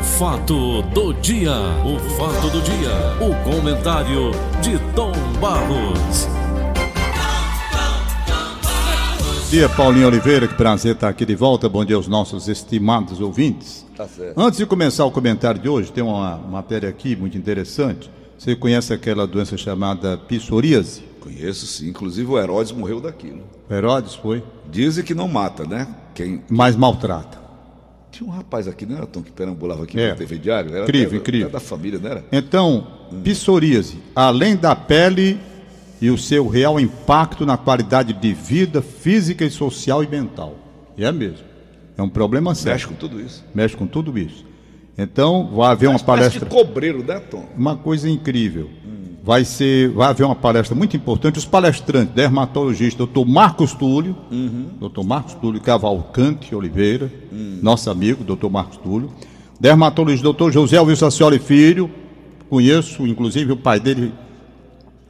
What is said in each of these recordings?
O fato do dia, o fato do dia, o comentário de Tom Barros. Bom dia, Paulinho Oliveira, que prazer estar aqui de volta. Bom dia aos nossos estimados ouvintes. Tá certo. Antes de começar o comentário de hoje, tem uma matéria aqui muito interessante. Você conhece aquela doença chamada psoríase? Conheço sim, inclusive o Herodes morreu daquilo. O Herodes foi, Dizem que não mata, né? Quem... mas maltrata. Tinha um rapaz aqui, não era Tom, que perambulava aqui É. na TV Diário? Era Incrível, até- incrível. até da família, não era? Então, psoríase, além da pele e o seu real impacto na qualidade de vida física e social e mental. E é mesmo. É um problema sério. Mexe com tudo isso. Mexe com tudo isso. Então, vai haver uma palestra. de cobreiro, né, Tom? uma coisa incrível. Vai ser, vai haver uma palestra muito importante. Os palestrantes, dermatologista, doutor Marcos Túlio, doutor Marcos Túlio Cavalcante Oliveira, nosso amigo, doutor Marcos Túlio, dermatologista, doutor José Wilson Ascioli Filho, conheço, inclusive, o pai dele,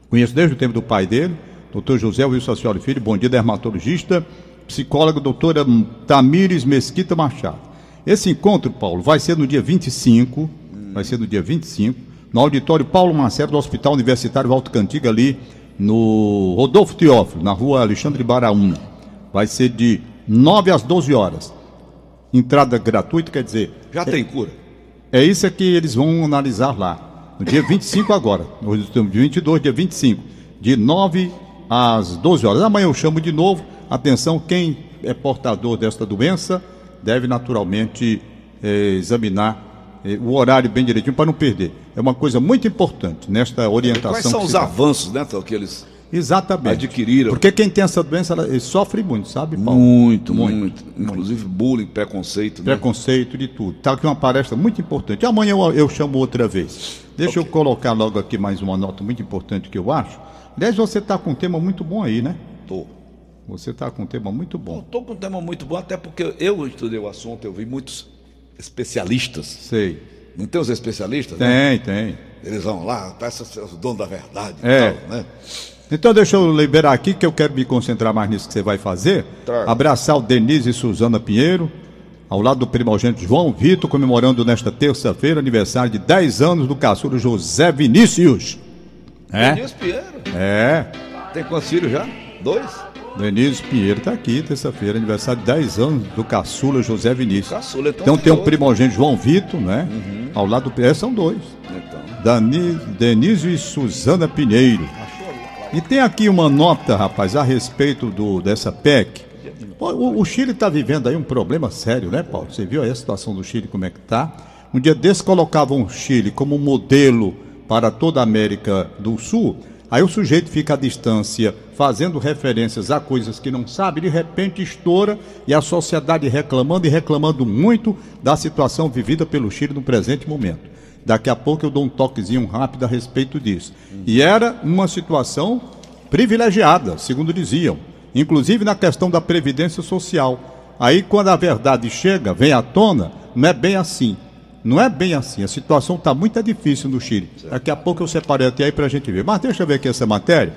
conheço desde o tempo do pai dele, doutor José Wilson Ascioli Filho, bom dia, dermatologista, psicóloga, doutora Tamires Mesquita Machado. Esse encontro, Paulo, vai ser no dia 25, vai ser no dia 25, no auditório Paulo Marcelo do Hospital Universitário Valto Cantiga, ali no Rodolfo Teófilo, na rua Alexandre Baraúna. Vai ser de 9 às 12 horas. Entrada gratuita, quer dizer, Já tem cura. é isso que eles vão analisar lá. No dia 25 agora. Hoje estamos dia 22, dia 25. De 9 às 12 horas. Amanhã eu chamo de novo. Atenção, quem é portador desta doença deve naturalmente eh, examinar o horário bem direitinho para não perder. É uma coisa muito importante nesta orientação. Quais são os dá. avanços, né, Tom, que eles... Exatamente. adquiriram? Porque quem tem essa doença ela, sofre muito, sabe, Paulo? Muito, muito, Inclusive bullying, preconceito, né? preconceito de tudo. Está aqui uma palestra muito importante. Amanhã eu, eu chamo outra vez. Deixa eu colocar logo aqui mais uma nota muito importante que eu acho. Aliás, você está com um tema muito bom aí, né? Tô. Você está com um tema muito Bom, tô com um tema muito bom, até porque eu estudei o assunto, eu vi muitos especialistas. Sei. Não tem os especialistas? né? Tem, tem. Eles vão lá, peça os donos da verdade É. tal, né? Então deixa eu liberar aqui que eu quero me concentrar mais nisso que você vai fazer. Traga. Abraçar o Denise e Suzana Pinheiro, ao lado do primogênito João Vitor, comemorando nesta terça-feira aniversário de 10 anos do caçula José Vinícius. É? Denise Pinheiro. É. Tem quantos filhos já? Dois? Denise Pinheiro está aqui, terça-feira, aniversário de 10 anos do caçula José Vinícius. Caçula, então Então tem tem um primogênito João Vitor, né? Ao lado do. É, são dois. Então. Dani, e Suzana Pinheiro. E tem aqui uma nota, rapaz, a respeito do, dessa PEC. O, o Chile está vivendo aí um problema sério, né, Paulo? Você viu aí a situação do Chile, como é que tá? Um dia desse colocavam o Chile como modelo para toda a América do Sul. Aí o sujeito fica à distância, fazendo referências a coisas que não sabe, de repente estoura e a sociedade reclamando e reclamando muito da situação vivida pelo Chile no presente momento. Daqui a pouco eu dou um toquezinho rápido a respeito disso. E era uma situação privilegiada, segundo diziam, inclusive na questão da previdência social. Aí quando a verdade chega, vem à tona, não é bem assim. Não é bem assim. A situação está muito difícil no Chile. Daqui a pouco eu separei até aí para a gente ver. Mas deixa eu ver aqui essa matéria.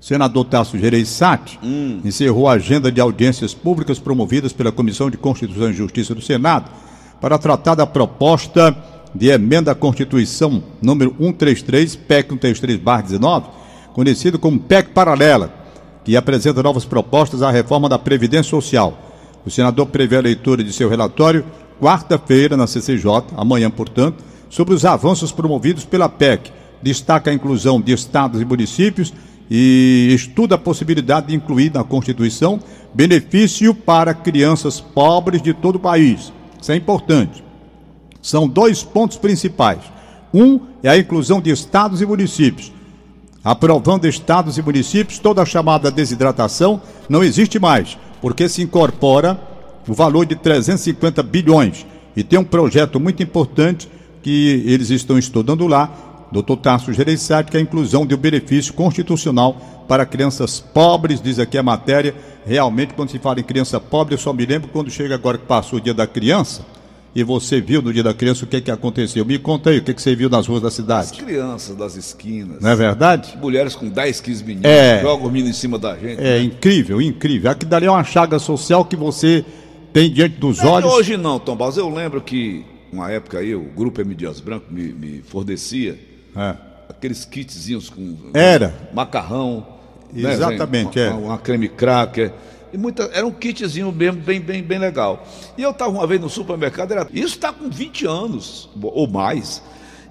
Senador Tasso Gereissati encerrou a agenda de audiências públicas promovidas pela Comissão de Constituição e Justiça do Senado para tratar da proposta de emenda à Constituição número 133, PEC 133-19, conhecido como PEC Paralela, que apresenta novas propostas à reforma da Previdência Social. O senador prevê a leitura de seu relatório quarta-feira na CCJ, amanhã, portanto, sobre os avanços promovidos pela PEC. Destaca a inclusão de estados e municípios e estuda a possibilidade de incluir na Constituição benefício para crianças pobres de todo o país. Isso é importante. São dois pontos principais. Um é a inclusão de estados e municípios. Aprovando estados e municípios, toda a chamada desidratação não existe mais, porque se incorpora o valor de 350 bilhões. E tem um projeto muito importante que eles estão estudando lá, Dr. Tasso Gereissati, que é a inclusão de um benefício constitucional para crianças pobres, diz aqui a matéria. Realmente, quando se fala em criança pobre, eu só me lembro quando chega agora que passou o dia da criança, e você viu no dia da criança o que, que aconteceu. Me conta aí o que, que você viu nas ruas da As cidade. crianças das esquinas. Não é verdade? Mulheres com 10, 15 meninos. É. Jogam o menino em cima da gente. É incrível, incrível. Aqui dali é uma chaga social que você tem diante dos é olhos. hoje não, Tom Barros. Eu lembro que uma época aí, o grupo M Dias Branco me, me fornecia É. aqueles kitzinhos com Era. macarrão, né, Exatamente, uma, é. uma, uma creme cracker. E muita, era um kitzinho mesmo, bem, bem, bem legal. E eu estava uma vez no supermercado, era, isso está com 20 anos ou mais.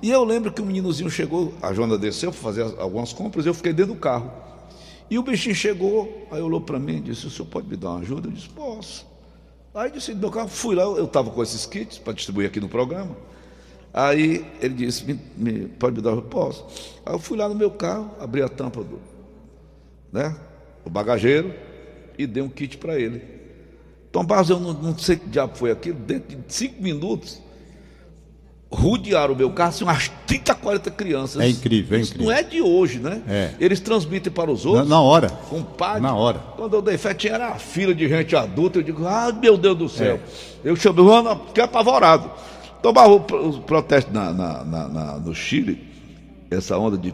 E eu lembro que um meninozinho chegou, a Joana desceu para fazer as- algumas compras, eu fiquei dentro do carro. E o bichinho chegou, aí olhou para mim e disse: O senhor pode me dar uma ajuda? Eu disse: Posso. Aí disse: do meu carro, fui lá, eu estava com esses kits para distribuir aqui no programa. Aí ele disse: me, me- Pode me dar ajuda? Posso. Aí eu fui lá no meu carro, abri a tampa do, né, o bagageiro e dei um kit para ele. Tom Barros, eu não, não sei que diabo foi aquilo, dentro de cinco minutos, rodearam o meu carro, assim, umas 30, 40 crianças. É incrível, é Isso incrível. não é de hoje, né? É. Eles transmitem para os Na, outros. na hora. Compadre, Na hora. quando eu dei fé, tinha era uma fila de gente adulta. Eu digo, ah, meu Deus do céu. É. Eu chamei o Ana, fiquei apavorado. Tomava o pro- os protestos na, na- na- no Chile, essa onda de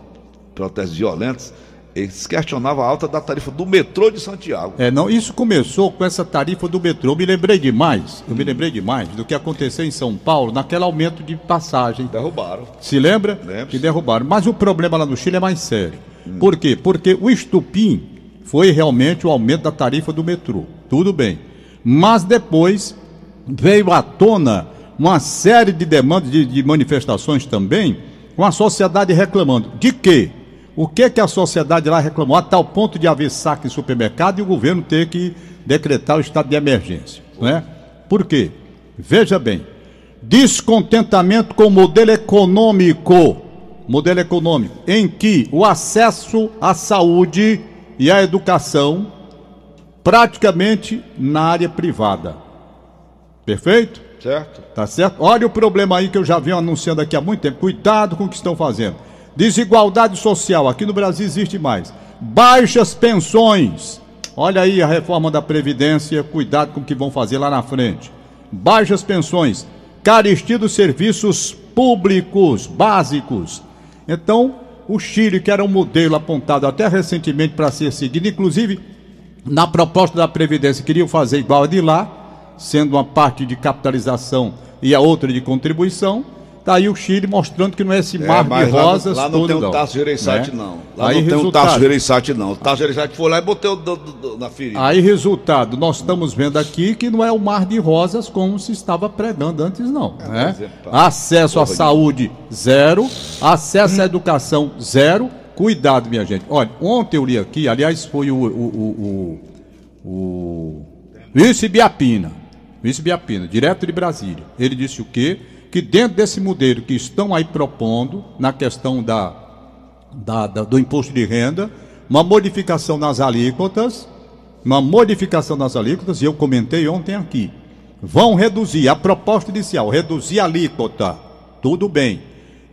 protestos violentos, eles questionavam a alta da tarifa do metrô de Santiago. É, não, isso começou com essa tarifa do metrô. Eu me lembrei demais, eu me lembrei demais do que aconteceu em São Paulo naquele aumento de passagem. Derrubaram. Se lembra? Lembro. Que derrubaram. Mas o problema lá no Chile é mais sério. Por quê? Porque o estupim foi realmente o aumento da tarifa do metrô. Tudo bem. Mas depois veio à tona uma série de demandas, de, de manifestações também, com a sociedade reclamando. De quê? O que que a sociedade lá reclamou? A tal ponto de haver saque em supermercado e o governo ter que decretar o estado de emergência. Né? Por quê? Veja bem, descontentamento com o modelo econômico, modelo econômico, em que o acesso à saúde e à educação praticamente na área privada. Perfeito? Certo? Tá certo? Olha o problema aí que eu já venho anunciando aqui há muito tempo. Cuidado com o que estão fazendo. Desigualdade social. Aqui no Brasil existe mais. Baixas pensões. Olha aí a reforma da Previdência. Cuidado com o que vão fazer lá na frente. Baixas pensões. Carestia dos serviços públicos básicos. Então, o Chile, que era um modelo apontado até recentemente para ser seguido, inclusive na proposta da Previdência, queriam fazer igual a de lá, sendo uma parte de capitalização e a outra de contribuição. Está aí o Chile mostrando que não é esse mar de mas lá rosas lá não, tem o. Tasso Gereissati, Né? não. Lá Aí, não tem o resultado, Tasso Gereissati, não. O Tasso Gereissati foi lá e botou o dedo do- do- na ferida. Aí, resultado, nós estamos vendo aqui que não é o mar de rosas como se estava pregando antes, não. né? mas é. Acesso à saúde, zero. Acesso à educação, zero. Cuidado, minha gente. Olha, ontem eu li aqui, aliás, foi o. o, o, o, o Vice Biapina. Vice Biapina, direto de Brasília. Ele disse o quê? Que dentro desse modelo que estão aí propondo, na questão da, da- da- do imposto de renda, uma modificação nas alíquotas, uma modificação nas alíquotas, e eu comentei ontem aqui. Vão reduzir, a proposta inicial, reduzir a alíquota. Tudo bem.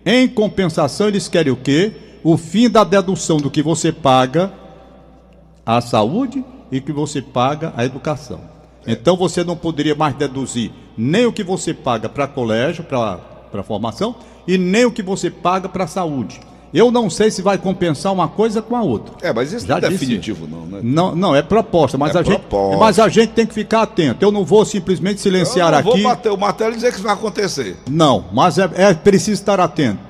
Em compensação, eles querem o quê? O fim da dedução do que você paga à saúde e que você paga à educação. Então você não poderia mais deduzir nem o que você paga para colégio, para formação, e nem o que você paga para saúde. Eu não sei se vai compensar uma coisa com a outra. É, mas isso Já não é definitivo, não, né? Não, não, é proposta, mas, É a gente, proposta. mas a gente tem que ficar atento. Eu não vou simplesmente Eu silenciar não aqui. vou bater o martelo e dizer que isso vai acontecer. Não, mas é, é preciso estar atento.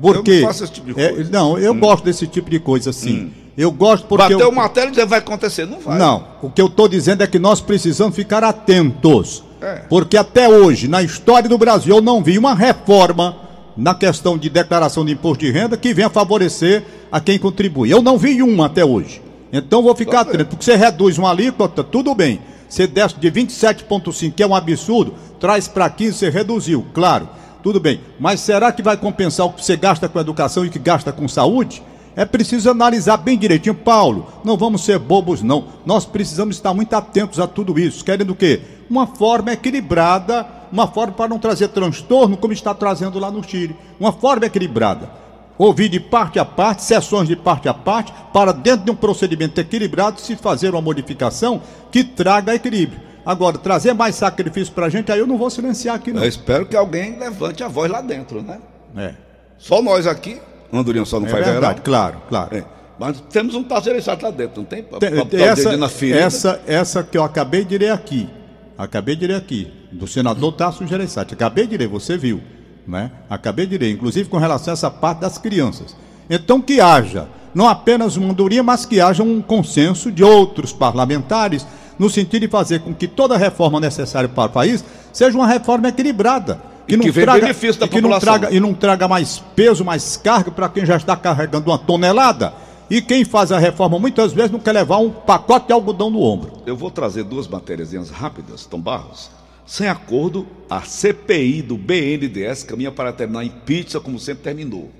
Porque. Eu não faço esse tipo de é, coisa. Hum. não, eu gosto desse tipo de coisa, sim. Eu gosto porque. Bater eu- o martelo e dizer que vai acontecer. Não vai. Não, o que eu estou dizendo é que nós precisamos ficar atentos. É. Porque até hoje, na história do Brasil, eu não vi uma reforma na questão de declaração de imposto de renda que venha favorecer a quem contribui. Eu não vi uma até hoje. Então vou ficar Tá atento, porque você reduz uma alíquota, tudo bem. Você desce de 27,5, que é um absurdo, traz para 15, você reduziu, claro, tudo bem. Mas será que vai compensar o que você gasta com educação e o que gasta com saúde? É preciso analisar bem direitinho. Paulo, não vamos ser bobos, não. Nós precisamos estar muito atentos a tudo isso. Querendo o quê? Uma forma equilibrada, uma forma para não trazer transtorno, como está trazendo lá no Chile. Uma forma equilibrada. Ouvir de parte a parte, sessões de parte a parte, para dentro de um procedimento equilibrado se fazer uma modificação que traga equilíbrio. Agora, trazer mais sacrifício para a gente, aí eu não vou silenciar aqui, não. Eu espero que alguém levante a voz lá dentro, né? É, Só nós aqui. Andorinha só não é faz verdade, verão. claro, claro. É. Mas temos um exato lá dentro, não tem? Tem- essa, na ferida. essa, essa que eu acabei de ler aqui. Acabei de ler aqui, do senador Tasso Gereissati. Acabei de ler, você viu. Né? Acabei de ler, inclusive com relação a essa parte das crianças. Então que haja, não apenas uma andorinha, mas que haja um consenso de outros parlamentares, no sentido de fazer com que toda reforma necessária para o país seja uma reforma equilibrada. Que, não que traga, benefício da e que população. Não traga, e não traga mais peso, mais carga para quem já está carregando uma tonelada. E quem faz a reforma muitas vezes não quer levar um pacote de algodão no ombro. Eu vou trazer duas matérias rápidas, Tom Barros. Sem acordo, a CPI do BNDES caminha para terminar em pizza, como sempre terminou.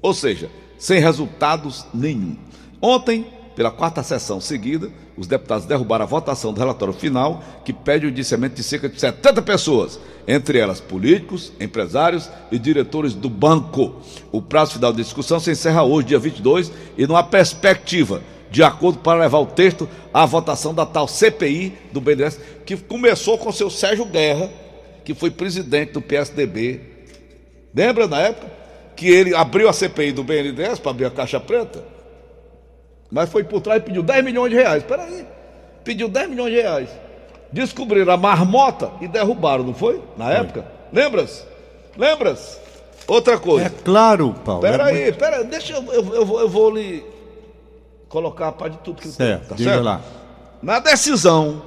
Ou seja, sem resultados nenhum. Ontem, pela quarta sessão seguida, os deputados derrubaram a votação do relatório final, que pede o indiciamento de cerca de 70 pessoas, entre elas políticos, empresários e diretores do banco. O prazo final de discussão se encerra hoje, dia 22, e não há perspectiva de acordo para levar o texto à votação da tal CPI do BNDES, que começou com o seu Sérgio Guerra, que foi presidente do PSDB. Lembra na época? Que ele abriu a CPI do BNDES para abrir a caixa preta? Mas foi por trás e pediu 10 milhões de reais. Espera aí. Pediu 10 milhões de reais. Descobriram a marmota e derrubaram, não foi? Na foi. época? Lembras? Lembras? Outra coisa. É claro, Paulo. Espera é aí, muito... pera, deixa eu, eu, eu, vou, eu vou lhe colocar a parte de tudo que certo, tá certo? lá. Na decisão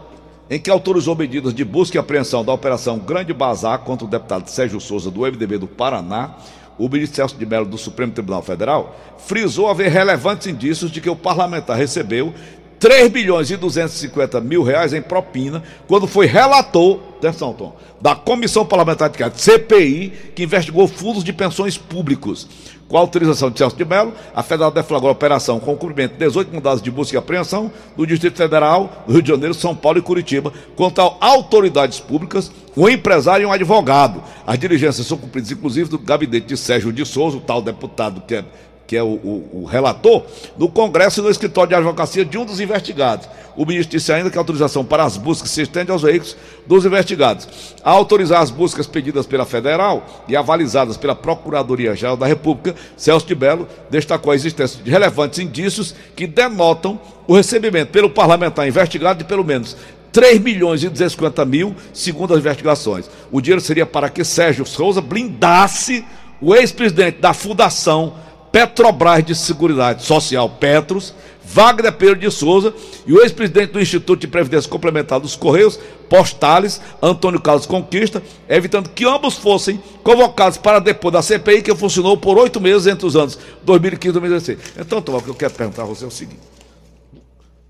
em que autorizou medidas de busca e apreensão da Operação Grande Bazar contra o deputado Sérgio Souza do MDB do Paraná, o ministro Celso de Mello do Supremo Tribunal Federal frisou haver relevantes indícios de que o parlamentar recebeu 3 bilhões e 250 mil reais em propina quando foi relator, atenção, Tom, da Comissão Parlamentar de CPI, que investigou fundos de pensões públicos. Com a autorização de Celso de Mello, a Federal deflagrou a operação com o cumprimento de 18 mandados de busca e apreensão do Distrito Federal, do Rio de Janeiro, São Paulo e Curitiba, contra autoridades públicas, um empresário e um advogado. As diligências são cumpridas, inclusive, do gabinete de Sérgio de Souza, o tal deputado que é que é o, o, o, relator, no Congresso e no escritório de advocacia de um dos investigados. O ministro disse ainda que a autorização para as buscas se estende aos veículos dos investigados. A autorizar as buscas pedidas pela Federal e avalizadas pela Procuradoria-Geral da República, Celso de Belo destacou a existência de relevantes indícios que denotam o recebimento pelo parlamentar investigado de pelo menos 3 milhões e 250 mil, segundo as investigações. O dinheiro seria para que Sérgio Souza blindasse o ex-presidente da Fundação Petrobras de Seguridade Social Petros, Wagner Pedro de Souza e o ex-presidente do Instituto de Previdência Complementar dos Correios, Postales, Antônio Carlos Conquista, evitando que ambos fossem convocados para depor da CPI, que funcionou por oito meses entre os anos 2015 e 2016. Então, Tom, o que eu quero perguntar a você é o seguinte: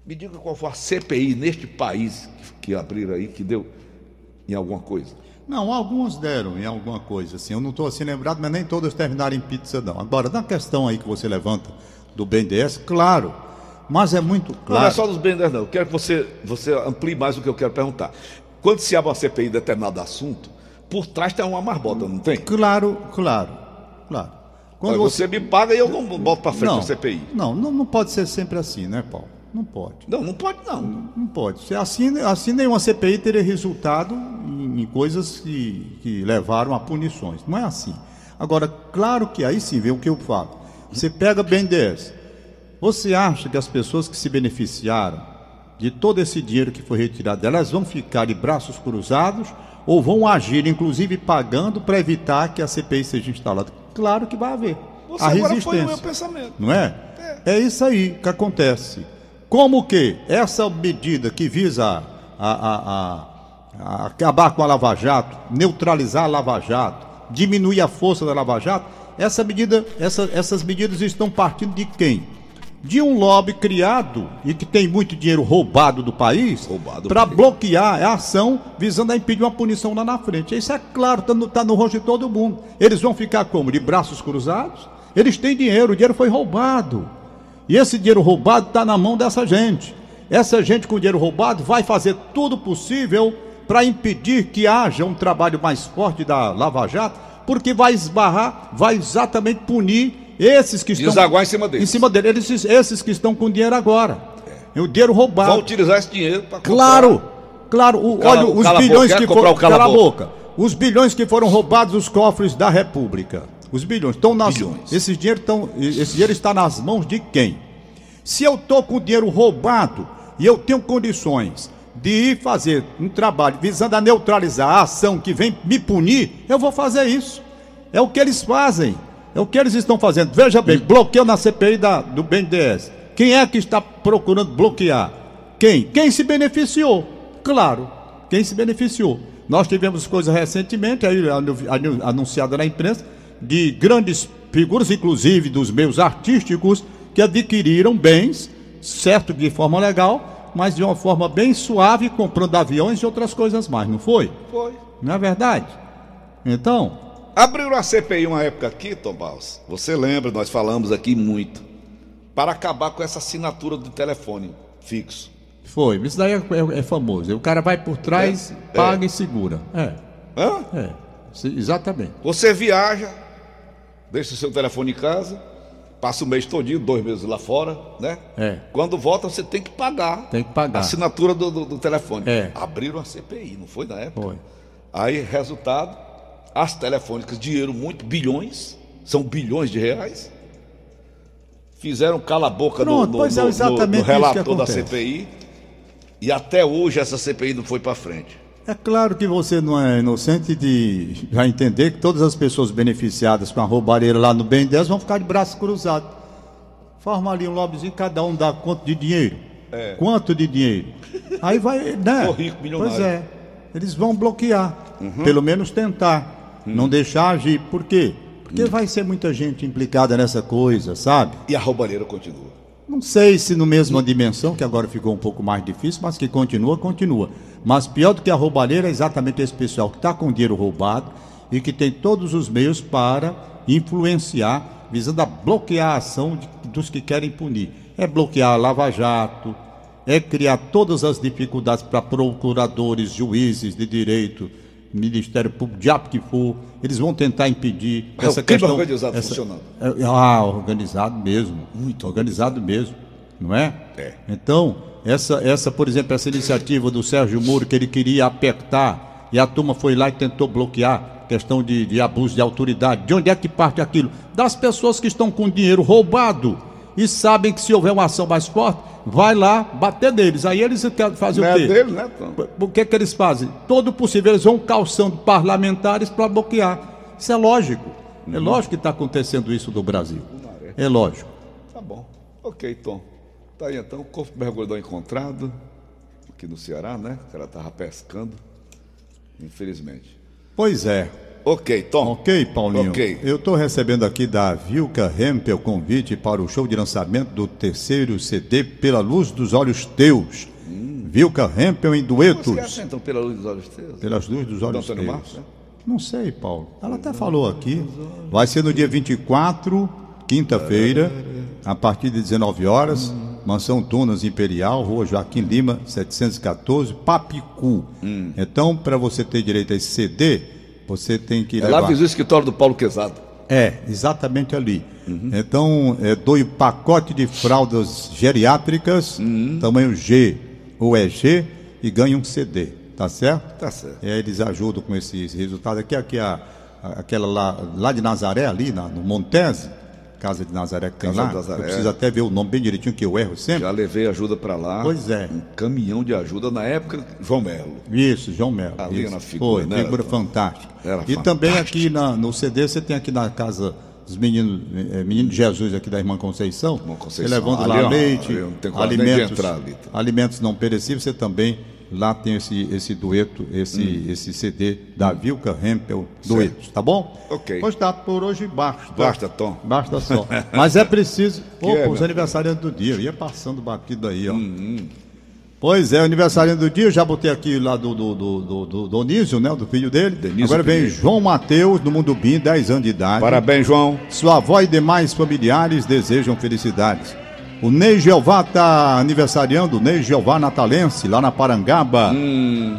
me diga qual foi a CPI neste país que abriram aí, que deu em alguma coisa. Não, alguns deram em alguma coisa, assim. Eu não estou assim lembrado, mas nem todas terminaram em pizza, não. Agora, na questão aí que você levanta do BNDES, claro, mas é muito claro. Não é só dos BNDES, não. Eu quero que você, você amplie mais o que eu quero perguntar. Quando se abre uma CPI de determinado assunto, por trás tem uma marbota, não tem? Claro, claro, claro. Quando você... você... me paga e eu não boto para frente não, a CPI. Não, não, não pode ser sempre assim, né, Paulo? Não pode. Não, não pode não. Não, não pode. Se assim, assim nenhuma CPI teria resultado em, em coisas que, que levaram a punições. Não é assim. Agora, claro que aí sim vem o que eu falo. Você pega BNDES. Você acha que as pessoas que se beneficiaram de todo esse dinheiro que foi retirado, elas vão ficar de braços cruzados ou vão agir, inclusive pagando, para evitar que a CPI seja instalada? Claro que vai haver. Você a resistência. Foi o meu pensamento. Não é? é? É isso aí que acontece. Como que essa medida que visa a, a, a, acabar com a Lava Jato, neutralizar a Lava Jato, diminuir a força da Lava Jato, essa medida, essa, essas medidas estão partindo de quem? De um lobby criado e que tem muito dinheiro roubado do país para bloquear a ação visando a impedir uma punição lá na frente. Isso é claro, está no, tá no rosto de todo mundo. Eles vão ficar como? De braços cruzados? Eles têm dinheiro, o dinheiro foi roubado. E esse dinheiro roubado está na mão dessa gente. Essa gente com dinheiro roubado vai fazer tudo possível para impedir que haja um trabalho mais forte da Lava Jato, porque vai esbarrar, vai exatamente punir esses que estão. Desaguar em cima deles. Em cima deles, esses, esses que estão com dinheiro agora. É. O dinheiro roubado. Vão utilizar esse dinheiro para Claro, claro. O, cala, olha, os bilhões que foram. Cala a boca. Os bilhões que foram roubados dos cofres da República. Os bilhões estão nas bilhões. Esse dinheiro estão, esse dinheiro está nas mãos de quem? Se eu estou com o dinheiro roubado e eu tenho condições de ir fazer um trabalho visando a neutralizar a ação que vem me punir, eu vou fazer isso. É o que eles fazem. É o que eles estão fazendo. Veja bem, bloqueio na CPI da, do BNDES. Quem é que está procurando bloquear? Quem? Quem se beneficiou? Claro, quem se beneficiou. Nós tivemos coisa recentemente, aí anunciada na imprensa, de grandes figuras, inclusive dos meus artísticos, que adquiriram bens, certo de forma legal, mas de uma forma bem suave, comprando aviões e outras coisas mais, não foi? Foi. Não é verdade? Então. Abriram a CPI uma época aqui, Tom Baus. Você lembra, nós falamos aqui muito. Para acabar com essa assinatura do telefone fixo. Foi, isso daí é, é, é famoso. O cara vai por trás, é, paga é. e segura. É. Hã? É. Exatamente. Você viaja, deixa o seu telefone em casa, passa o mês todinho, dois meses lá fora, né? É. Quando volta, você tem que pagar. Tem que pagar. A assinatura do, do, do telefone. É. Abriram a CPI, não foi na época? Foi. Aí, resultado, as telefônicas, dinheiro muito, bilhões, são bilhões de reais. Fizeram cala a boca Pronto, no, no, é, no, no relator da CPI. E até hoje essa CPI não foi para frente. É claro que você não é inocente de já entender que todas as pessoas beneficiadas com a roubalheira lá no bem 10 vão ficar de braço cruzado. Forma ali um lobbyzinho, cada um dá quanto de dinheiro? É. Quanto de dinheiro? Aí vai, né? Tô rico, milionário. Pois é. Eles vão bloquear, uhum. pelo menos tentar, uhum. não deixar agir. Por quê? Porque uhum. vai ser muita gente implicada nessa coisa, sabe? E a roubalheira continua. Não sei se no mesma dimensão, que agora ficou um pouco mais difícil, mas que continua, continua. Mas pior do que a roubalheira é exatamente esse pessoal que está com dinheiro roubado e que tem todos os meios para influenciar, visando a bloquear a ação de, dos que querem punir. É bloquear a Lava Jato, é criar todas as dificuldades para procuradores, juízes de direito, Ministério Público, diabo que for, eles vão tentar impedir é essa questão. organizado essa, funcionando. É, ah, organizado mesmo. Muito organizado mesmo, não é? É. Então, essa, essa, por exemplo, essa iniciativa do Sérgio Moro, que ele queria apertar, e a turma foi lá e tentou bloquear, questão de, de abuso de autoridade. De onde é que parte aquilo? Das pessoas que estão com dinheiro roubado e sabem que se houver uma ação mais forte, vai lá bater neles. Aí eles querem fazer Não o quê? É dele, né, Tom? O que, que eles fazem? Todo possível, eles vão calçando parlamentares para bloquear. Isso é lógico. É uhum. lógico que está acontecendo isso no Brasil. É lógico. Tá bom. Ok, Tom. Tá aí então, o corpo mergulhador encontrado, aqui no Ceará, né? O cara estava pescando, infelizmente. Pois é. Ok, Tom. Ok, Paulinho. Ok. Eu estou recebendo aqui da Vilca Hempel convite para o show de lançamento do terceiro CD Pela Luz dos Olhos Teus. Hum. Vilca Hempel em duetos. Você então Pela Luz dos Olhos Teus? Pelas Luzes dos Olhos Teus. Marcos, né? Não sei, Paulo. Ela até falou aqui. Vai ser no dia 24, quinta-feira, a partir de 19 horas. Mansão Tunas Imperial, Rua Joaquim Lima, 714, Papicu. Hum. Então, para você ter direito a esse CD, você tem que é levar... lá fiz o escritório do Paulo Quezado. É, exatamente ali. Uhum. Então, é, doe pacote de fraldas geriátricas, uhum. tamanho G ou EG, e ganhe um CD, tá certo? Tá certo. É, eles ajudam com esses resultados. Aqui, aqui a, a, aquela lá, lá de Nazaré, ali na, no Montese, Casa de Nazaré que tem Casa lá. Nazaré. Eu preciso até ver o nome bem direitinho, que eu erro sempre. Já levei ajuda para lá. Pois é. Um caminhão de ajuda na época, João Melo. Isso, João Melo. Ali isso. na figura, Foi, né, figura fantástica. Era e também aqui na, no CD você tem aqui na casa dos meninos, eh, menino de Jesus aqui da irmã Conceição. Irmã Conceição. Levando Ali, lá ó, leite, alimentos, ali, tá? alimentos não perecíveis, você também lá tem esse, esse dueto, esse, esse CD da Vilca Hempel Duetos, tá bom? Hum. Ok. Pois tá, por hoje basta. Basta, Tom. Basta só. Mas é preciso. Opa, é, os aniversariantes do dia. Eu ia passando batido aí, ó. Hum, Pois é, aniversariante do dia, eu já botei aqui lá do, do, do, do, do Donísio, né? Do filho dele. Denísio Agora vem Pinheiro. João Mateus, do Mundo Bim, 10 anos de idade. Parabéns, João. Sua avó e demais familiares desejam felicidades. O Ney Jeová tá aniversariando, o Ney Jeová Natalense, lá na Parangaba. Hum,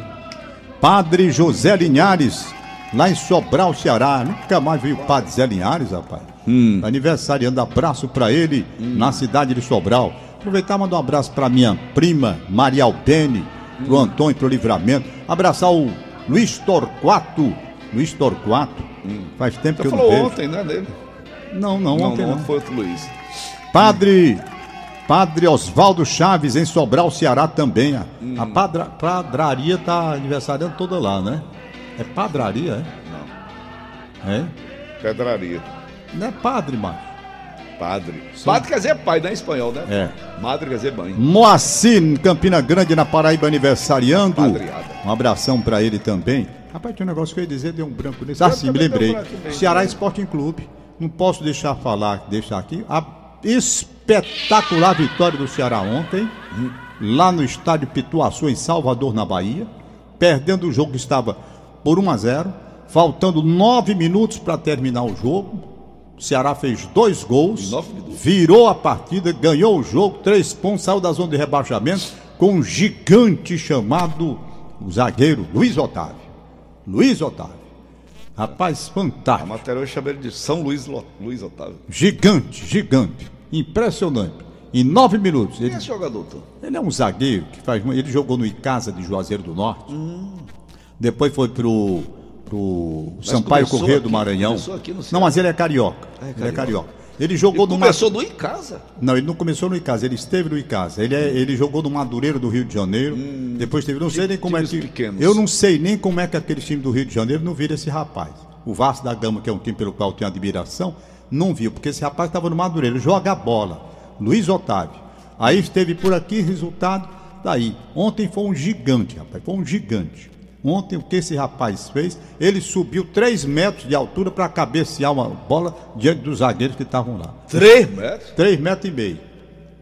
Padre José Linhares, lá em Sobral, Ceará. Nunca mais vi o Padre Zé Linhares, rapaz. hum. Aniversariando, abraço pra ele na cidade de Sobral. Aproveitar e mandar um abraço pra minha prima Maria Albene, pro Antônio, pro Livramento. Abraçar o Luiz Torquato. Luiz Torquato. Faz tempo que Você eu não falou vejo. ontem, né, dele? Não, não, Não, ontem não, não. foi outro Luiz. Padre Padre Oswaldo Chaves, em Sobral, Ceará também. A, hum. a padra, padraria tá aniversariando toda lá, né? É padraria, é? Não. É? Pedraria. Não é padre, mano. Padre. Sim. Padre quer dizer pai, né? Em espanhol, né? É. Madre quer dizer mãe. Moacir, Campina Grande, na Paraíba, aniversariando. Padreada. Um abração para ele também. Rapaz, tinha um negócio que eu ia dizer, deu um branco nesse. Ah, sim, me lembrei. Ceará Sporting Clube. Não posso deixar falar, deixar aqui. A espetacular vitória do Ceará ontem, lá no estádio Pituaçu, em Salvador, na Bahia. Perdendo o jogo que estava por 1 a 0 faltando nove minutos para terminar o jogo. O Ceará fez dois gols, virou a partida, ganhou o jogo, três pontos, saiu da zona de rebaixamento com um gigante chamado o zagueiro Luiz Otávio. Luiz Otávio. Rapaz, fantástico. A matéria eu chamei ele de São Luiz Otávio. Gigante, gigante. Impressionante. Em nove minutos. Quem ele, é esse jogador, Tom? Ele é um zagueiro que faz. Ele jogou no Icasa de Juazeiro do Norte. Hum. Depois foi pro pro mas Sampaio Correio do Maranhão. não, mas ele é carioca. Ah, é carioca. Ele é carioca. Ele jogou ele no começou no Icasa? Não, ele não começou no Icasa, ele esteve no Icasa. Ele, é, ele jogou no Madureiro do Rio de Janeiro. Hum, depois teve, não sei nem como é que. Pequenos. Eu não sei nem como é que aquele time do Rio de Janeiro não vira esse rapaz. O Vasco da Gama, que é um time pelo qual eu tenho admiração, não viu, porque esse rapaz estava no Madureiro, joga bola. Luiz Otávio. Aí esteve por aqui, resultado, daí. Ontem foi um gigante, rapaz, foi um gigante. Ontem, o que esse rapaz fez? Ele subiu 3 metros de altura para cabecear uma bola diante dos zagueiros que estavam lá. 3 metros? 3 metros e meio.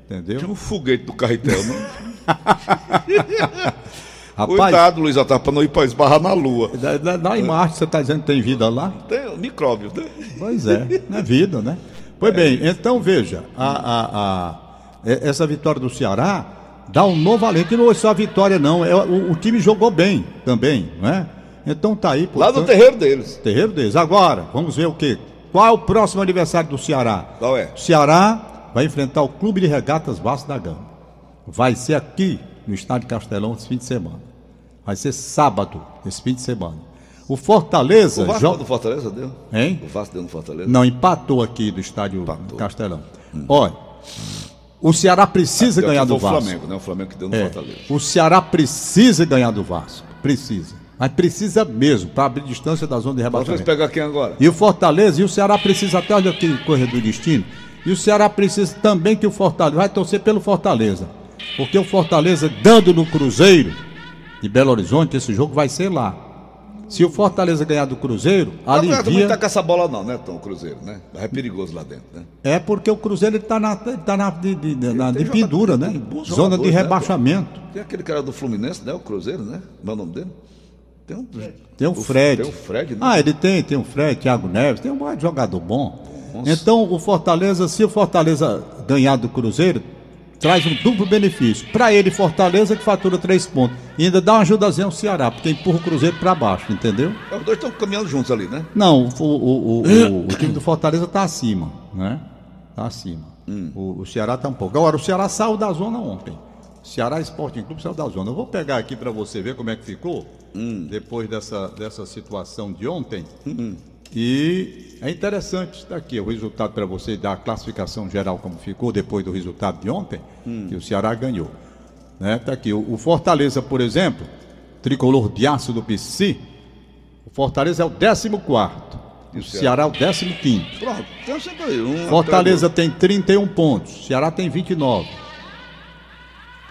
Entendeu? Tinha um foguete do carretel, não? Rapaz, Cuidado, Luiz Otávio, para não ir para esbarrar na Lua. Lá em Marte, você está dizendo que tem vida lá? Tem micróbios, né? Pois é, não é vida, né? Pois é. bem, então veja, a, a, a, essa vitória do Ceará dá um novo alento. Que não é só a vitória, não. É, o, o, time jogou bem também, não é? Então tá aí. Portanto, Lá no terreiro deles. Terreiro deles. Agora, vamos ver o quê? Qual é o próximo aniversário do Ceará? Qual é? O Ceará vai enfrentar o Clube de Regatas Vasco da Gama. Vai ser aqui, no estádio Castelão, esse fim de semana. Vai ser sábado, esse fim de semana. O Fortaleza. O Vasco jo... do Fortaleza deu? Hein? O Vasco deu no Fortaleza? Não, empatou aqui do estádio empatou. Castelão. Hum. Olha. O Ceará precisa ganhar do Vasco. O Flamengo, né? O Flamengo que deu no é, Fortaleza. O Ceará precisa ganhar do Vasco. Precisa. Mas precisa mesmo, para abrir distância da zona de rebaixamento. Vamos pegar quem agora? E o Fortaleza, e o Ceará precisa até, olha aqui, correr do destino. E o Ceará precisa também que o Fortaleza, vai torcer pelo Fortaleza. Porque o Fortaleza, dando no Cruzeiro de Belo Horizonte, esse jogo vai ser lá. Se o Fortaleza ganhar do Cruzeiro, alivia... Não, não tá com essa bola não, né, Tom, o Cruzeiro, né? É perigoso lá dentro, né? É porque o Cruzeiro está na, tá na, de, de, de, na, de pendura, né? Zona de né, rebaixamento. Né? Tem aquele cara do Fluminense, né? O Cruzeiro, né? Qual é o nome dele? Tem um, tem um Fred. Tem um Fred, né? Ah, ele tem, tem um Fred, Thiago Neves, tem um jogador bom. Nossa. Então, o Fortaleza, se o Fortaleza ganhar do Cruzeiro, traz um duplo benefício. Para ele, Fortaleza, que fatura três pontos. E ainda dá uma ajudazinha ao Ceará, porque empurra o Cruzeiro para baixo, entendeu? Os dois estão caminhando juntos ali, né? Não, o, o, o, o, o time do Fortaleza está acima, né? Está acima. Hum. O, Ceará está um pouco. Agora, o Ceará saiu da zona ontem. Ceará Sporting Clube saiu da zona. Eu vou pegar aqui para você ver como é que ficou hum. depois dessa, dessa situação de ontem. Hum. E é interessante estar aqui o resultado para você dar a classificação geral como ficou depois do resultado de ontem, hum. que o Ceará ganhou. Né? Tá aqui o, o Fortaleza, por exemplo, tricolor de aço do PC, o Fortaleza é o 14 e o Ceará é o 15 Pronto, então você ganhou. Fortaleza tem 31 pontos, Ceará tem 29.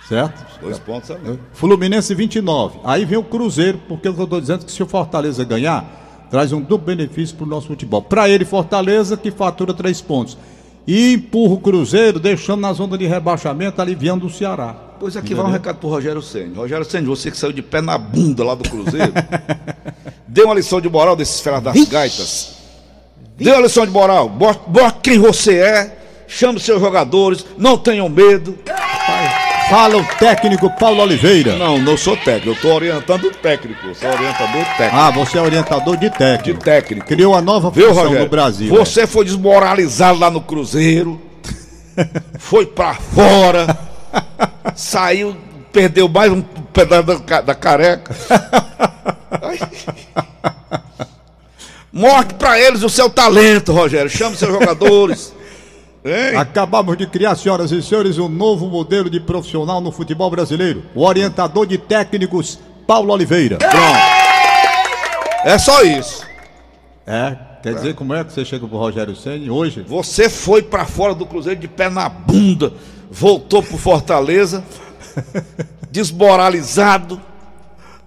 Certo? Dois pontos ali. Fluminense 29. Aí vem o Cruzeiro, porque eu estou dizendo que se o Fortaleza ganhar, traz um duplo benefício para o nosso futebol. Para ele, Fortaleza, que fatura três pontos. E empurra o Cruzeiro, deixando na zona de rebaixamento, aliviando o Ceará. Pois aqui Entendeu? vai um recado para o Rogério Senna. Rogério Senna, você que saiu de pé na bunda lá do Cruzeiro, dê uma lição de moral desses feras das Vixe. gaitas. Dê uma lição de moral. Bota quem você é, chame seus jogadores, não tenham medo. Fala o técnico Paulo Oliveira. Não, não sou técnico, eu estou orientando o técnico, sou orientador técnico. Ah, você é orientador de técnico. De técnico. Criou a nova Viu, função Rogério? no Brasil. Você é. foi desmoralizado lá no Cruzeiro, foi para fora, saiu, perdeu mais um pedaço da, da careca. Mostre para eles o seu talento, Rogério. Chame seus jogadores. Acabamos de criar, senhoras e senhores, um novo modelo de profissional no futebol brasileiro. O orientador de técnicos, Paulo Oliveira. Pronto. É só isso. É, quer dizer como é que você chega pro Rogério Senni hoje? Você foi pra fora do Cruzeiro de pé na bunda, voltou pro Fortaleza, desmoralizado,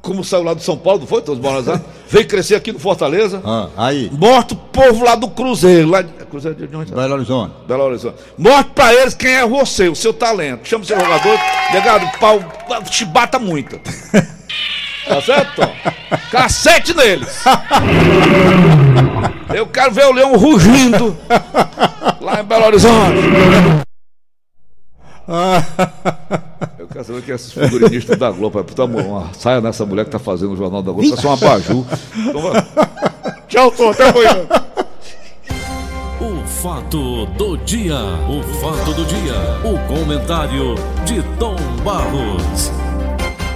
como saiu lá do São Paulo, não foi? Tô desmoralizado. Veio crescer aqui no Fortaleza. Ah, aí, Morto o povo lá do Cruzeiro. Lá de... Cruzeiro de onde? Belo Horizonte. Belo Horizonte. Morte pra eles quem é você, o seu talento. Chama o seu jogador, negado, pau, chibata muito. Tá certo, Tom? Cacete neles. Eu quero ver o leão rugindo lá em Belo Horizonte. Eu quero saber que esses figurinistas da Globo, puta, uma saia nessa mulher que tá fazendo o Jornal da Globo, parece uma baju. Então. Tchau, Tom, até amanhã. O fato do dia. O fato do dia. O comentário de Tom Barros.